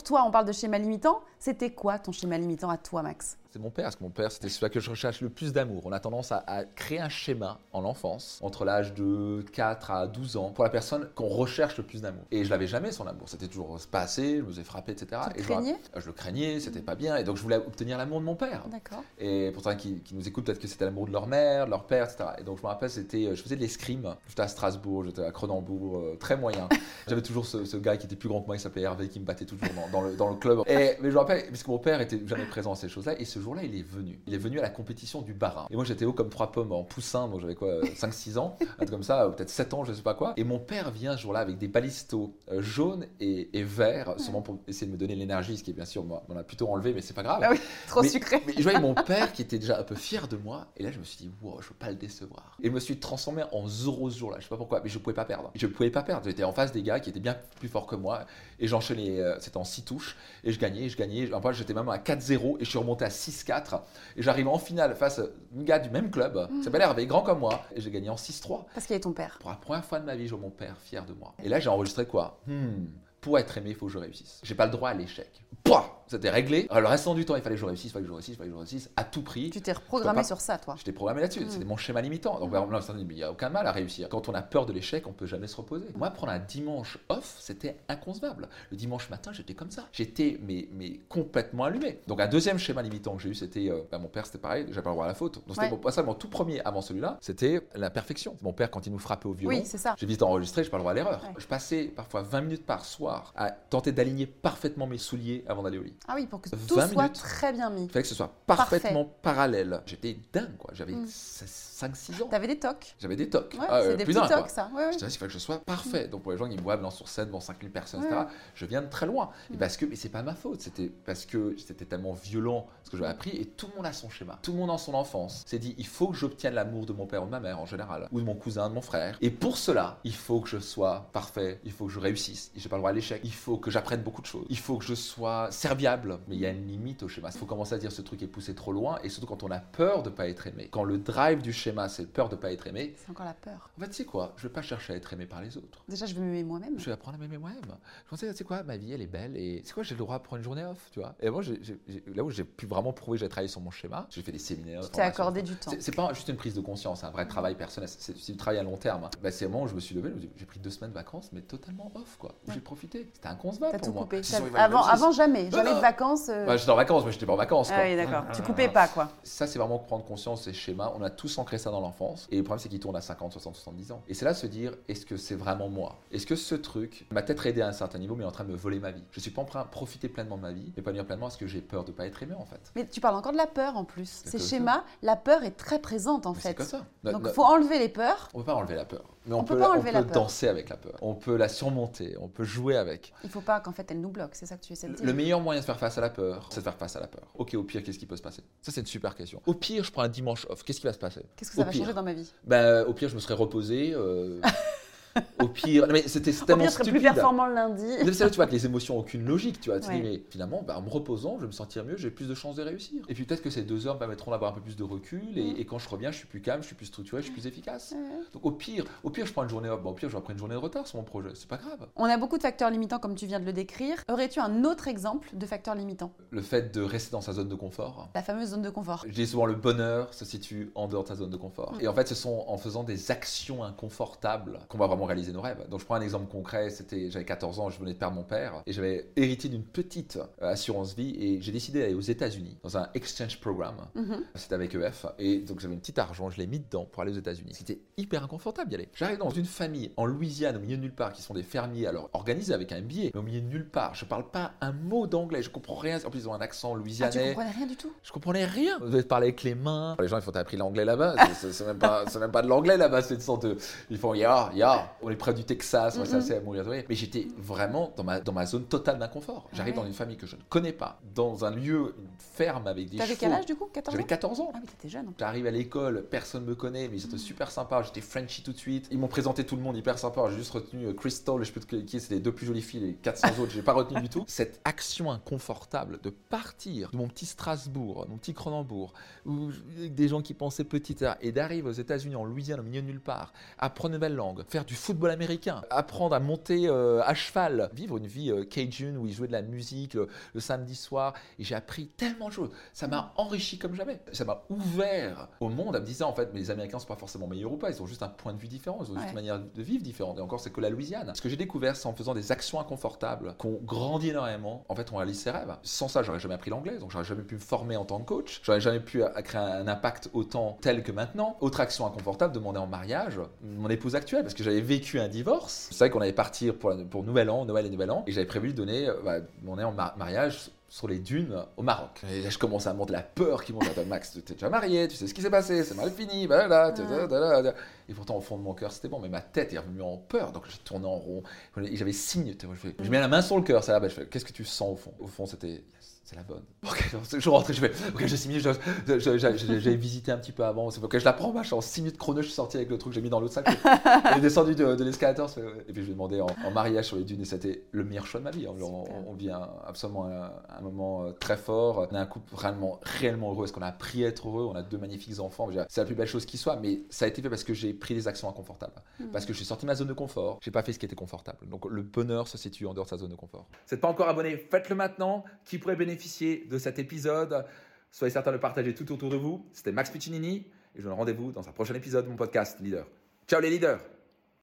pour toi, on parle de schéma limitant. C'était quoi ton schéma limitant à toi, Max? C'est mon père, parce que mon père, c'était celui que je recherche le plus d'amour. On a tendance à, créer un schéma en enfance, entre l'âge de 4 à 12 ans, pour la personne qu'on recherche le plus d'amour. Et je l'avais jamais, son amour. C'était toujours pas assez, je me faisais frapper, etc. Tu et craignais? je, le craignais, c'était pas bien. Et donc, je voulais obtenir l'amour de mon père. D'accord. Et pour certains qui, nous écoutent, peut-être que c'était l'amour de leur mère, de leur père, etc. Et donc, je me rappelle, c'était, euh, je faisais de l'escrime. J'étais à Strasbourg, j'étais à Cronenbourg, euh, très moyen. J'avais toujours ce, gars qui était plus grand que moi, il s'appelait Hervé, qui me battait toujours dans, le, dans le club. Et, mais je me rappelle, parce que mon père était jamais présent à ces choses-là. Et ce jour-là, il est venu il est venu à la compétition du barin. Et moi, j'étais haut comme trois pommes en poussin, donc j'avais quoi, 5-6 ans, un truc comme ça, peut-être 7 ans, je sais pas quoi. Et mon père vient ce jour-là avec des balistos euh, jaunes et, verts, sûrement pour essayer de me donner l'énergie, ce qui est bien sûr, moi, on a plutôt enlevé, mais c'est pas grave. Ah oui, trop sucré. Mais je voyais mon père qui était déjà un peu fier de moi, et là, je me suis dit, wow, je veux pas le décevoir. Et je me suis transformé en Zoro ce jour-là, je sais pas pourquoi, mais je pouvais pas perdre. Je pouvais pas perdre, j'étais en face des gars qui étaient bien plus forts que moi, et j'enchaînais, euh, c'était en 6 touches, et je gagnais, je gagnais. Enfin, j'étais même à 4-0, et je suis remonté à 6-4, et j'arrive en finale face à un gars du même club, qui s'appelle Hervé, grand comme moi, et j'ai gagné en 6-3. Parce qu'il est ton père. Pour la première fois de ma vie, je vois mon père fier de moi. Et là, j'ai enregistré quoi? Hmm, Pour être aimé, il faut que je réussisse. J'ai pas le droit à l'échec. Pouah c'était réglé. Alors, le restant du temps, il fallait que je réussisse, il fallait que je réussisse, il fallait que je réussisse, à tout prix. Tu t'es reprogrammé sur ça, toi J'étais programmé là-dessus. Hmm. C'était mon schéma limitant. Donc, là, il n'y a aucun mal à réussir. Quand on a peur de l'échec, on peut jamais se reposer. Moi, prendre un dimanche off, c'était inconcevable. Le dimanche matin, j'étais comme ça. J'étais mais, mais complètement allumé. Donc, un deuxième schéma limitant que j'ai eu, c'était euh, bah, mon père, c'était pareil, j'avais pas le droit à la faute. Donc, c'était pas ça, mon tout premier avant celui-là, c'était la perfection. Mon père, quand il nous frappait au violon, oui, c'est ça. j'ai vite enregistré, j'ai pas le droit à l'erreur. Je passais parfois 20 minutes par soir à tenter d'aligner parfaitement mes souliers avant d'aller au lit. Ah oui, pour que tout soit très bien mis. Il fallait que ce soit parfaitement parallèle. J'étais dingue, quoi. J'avais 5-6 ans. T'avais des tocs J'avais des tocs. Ouais, ah, c'est des petits tocs, ça. Ouais, Je disais, il fallait que je sois parfait. Donc pour les gens qui me voient sur scène devant 5000 personnes, etc., je viens de très loin. Et mm. parce que, mais c'est pas ma faute, c'était parce que c'était tellement violent ce que j'avais appris et tout le monde a son schéma. Tout le monde en son enfance s'est dit, il faut que j'obtienne l'amour de mon père ou de ma mère en général, ou de mon cousin, de mon frère. Et pour cela, il faut que je sois parfait, il faut que je réussisse. J'ai pas le droit à l'échec. Il faut que j'apprenne beaucoup de choses. Il faut que je sois serviable. Mais il y a une limite au schéma. Il faut commencer à dire ce truc est poussé trop loin et surtout quand on a peur de pas être aimé. Quand le drive du schéma, c'est peur de pas être aimé. C'est encore la peur. En fait, c'est quoi? Je vais pas chercher à être aimé par les autres. Déjà, je vais m'aimer moi-même. Je vais apprendre à m'aimer moi-même. Je pensais, c'est quoi? Ma vie, elle est belle et c'est quoi? J'ai le droit à prendre une journée off, tu vois? Et moi, là où j'ai pu vraiment prouver que j'ai travaillé sur mon schéma, j'ai fait des séminaires. Tu t'es accordé du temps. C'est pas juste une prise de conscience, un vrai travail personnel. C'est du travail à long terme. Bah, c'est moment où je me suis levé, j'ai pris deux semaines de vacances, mais totalement off, quoi. J'ai profité. C'était inconcevable pour tout moi. Coupé. Avant, avant jamais, jamais de vacances. Euh. Bah, j'étais en vacances, mais j'étais pas en vacances. Ah oui, d'accord. tu coupais pas, quoi. Ça, c'est vraiment prendre conscience des schémas. On a tous ancré ça dans l'enfance. Et le problème, c'est qu'ils tournent à 50, 60, 70 ans. Et c'est là se dire, est-ce que c'est vraiment moi? Est-ce que ce truc m'a peut-être aidé à un certain niveau, mais est en train de me voler ma vie? Je suis pas en train de profiter pleinement de ma vie, mais pas venir pleinement parce que j'ai peur de pas être aimé, en fait. Mais tu parles encore de la peur, en plus. Ces schémas, la peur est très présente, en fait. C'est comme ça. Donc, il faut enlever les peurs. On peut pas enlever la peur. Mais on, peut, pas enlever on peut danser avec la peur. On peut la surmonter. On peut jouer avec. Il faut pas qu'en fait elle nous bloque. C'est ça que tu essaies de dire. Le meilleur moyen de faire face à la peur, c'est de faire face à la peur. Ok, au pire, qu'est-ce qui peut se passer? Ça, c'est une super question. Au pire, je prends un dimanche off. Qu'est-ce qui va se passer? Qu'est-ce que ça va changer dans ma vie? Ben, Au pire, je me serais reposé. Euh, Au pire, mais c'était tellement pire, stupide. plus performant le lundi. C'est là, tu vois que les émotions n'ont aucune logique, tu vois. mais finalement, bah, en me reposant, je vais me sentir mieux, j'ai plus de chances de réussir. Et puis peut-être que ces deux heures me permettront d'avoir un peu plus de recul, et, mm. quand je reviens, je suis plus calme, je suis plus structuré, je suis plus efficace. Donc au pire, au pire, je prends une journée, bon, au pire, je vais prendre une journée de retard sur mon projet, c'est pas grave. On a beaucoup de facteurs limitants, comme tu viens de le décrire. Aurais-tu un autre exemple de facteur limitant? Le fait de rester dans sa zone de confort. La fameuse zone de confort. Je dis souvent le bonheur se situe en dehors de sa zone de confort. Mm. Et en fait, ce sont en faisant des actions inconfortables qu'on va vraiment réaliser nos rêves je prends un exemple concret, c'était j'avais 14 ans, je venais de perdre mon père et j'avais hérité d'une petite euh, assurance vie et j'ai décidé d'aller aux États-Unis dans un exchange programme. Mhm. C'était avec EF et donc j'avais une petite argent, je l'ai mis dedans pour aller aux États-Unis. C'était hyper inconfortable d'y aller. J'arrive dans une famille en Louisiane au milieu de nulle part qui sont des fermiers alors organisés avec un billet mais au milieu de nulle part. Je parle pas un mot d'anglais, je comprends rien. En plus ils ont un accent louisianais. Ah, tu comprenais rien du tout? Je comprenais rien. Vous devez parler avec les mains. Les gens ils font appris l'anglais là-bas, c'est même pas même pas de l'anglais là-bas, c'est une sorte de ils font ya ya, on est près du Texas ça, c'est à mourir de rire. Mais j'étais vraiment dans ma, dans ma zone totale d'inconfort. J'arrive dans une famille que je ne connais pas, dans un lieu, une ferme avec des T'avais quel âge du coup 14 ans J'avais 14 ans. Ah, mais t'étais jeune. J'arrive à l'école, personne me connaît, mais ils étaient super sympas. J'étais Frenchy tout de suite. Ils m'ont présenté tout le monde hyper sympa. J'ai juste retenu euh, Crystal, je sais plus qui, c'est les deux plus jolies filles, les 400 autres, j'ai pas retenu du tout. Cette action inconfortable de partir de mon petit Strasbourg, mon petit Cronenbourg, où des gens qui pensaient petit et d'arriver aux États-Unis, en Louisiane, au milieu de nulle part, apprendre une belle langue, faire du foot football américain, apprendre à monter euh, à cheval, vivre une vie euh, cajun où il jouait de la musique le, samedi soir. Et j'ai appris tellement de choses. Ça m'a enrichi comme jamais. Ça m'a ouvert au monde en me disant en fait, mais les Américains sont pas forcément meilleurs ou pas. Ils ont juste un point de vue différent. Ils ont juste une manière de vivre différente. Et encore, c'est que la Louisiane. Ce que j'ai découvert, c'est en faisant des actions inconfortables qu'on grandit énormément. En fait, on réalise ses rêves. Sans ça, j'aurais jamais appris l'anglais. Donc, j'aurais jamais pu me former en tant que coach. J'aurais jamais pu créer un impact autant tel que maintenant. Autre action inconfortable, demander en mariage mon épouse actuelle parce que j'avais vécu un divorce. C'est vrai qu'on allait partir pour, pour Nouvel An, Noël et Nouvel An, et j'avais prévu de donner euh, bah, mon en mariage sur les dunes au Maroc. Et là, je commence à monter la peur qui monte. à Max, tu es déjà marié, tu sais ce qui s'est passé, c'est mal fini, voilà. Et pourtant, au fond de mon cœur, c'était bon, mais ma tête est revenue en peur, donc j'ai tourné en rond. J'avais signe, je mets la main sur le cœur, ça là, je fais, qu'est-ce que tu sens au fond? Au fond, c'était c'est la bonne. je rentre, je fais, ok, j'ai signé, j'ai visité un petit peu avant, c'est ok, je la prends, machin, en 6 minutes chrono, je suis sorti avec le truc, j'ai mis dans l'autre sac, j'ai descendu de, l'escalator, et puis je lui ai demandé en, mariage sur les dunes, et c'était le meilleur choix de ma vie. On, vit absolument un, moment euh, très fort, on a un couple réellement, réellement heureux, est-ce qu'on a appris à être heureux, on a deux magnifiques enfants, c'est la plus belle chose qui soit, mais ça a été fait parce que j'ai pris des actions inconfortables, hmm. parce que je suis sorti de ma zone de confort, j'ai pas fait ce qui était confortable. Donc le bonheur se situe en dehors de sa zone de confort. Vous n'êtes pas encore abonné, faites-le maintenant, qui pourrait bénéficier de cet épisode. Soyez certain de partager tout autour de vous. C'était Max Piccinini et je vous donne rendez-vous dans un prochain épisode de mon podcast Leader. Ciao les leaders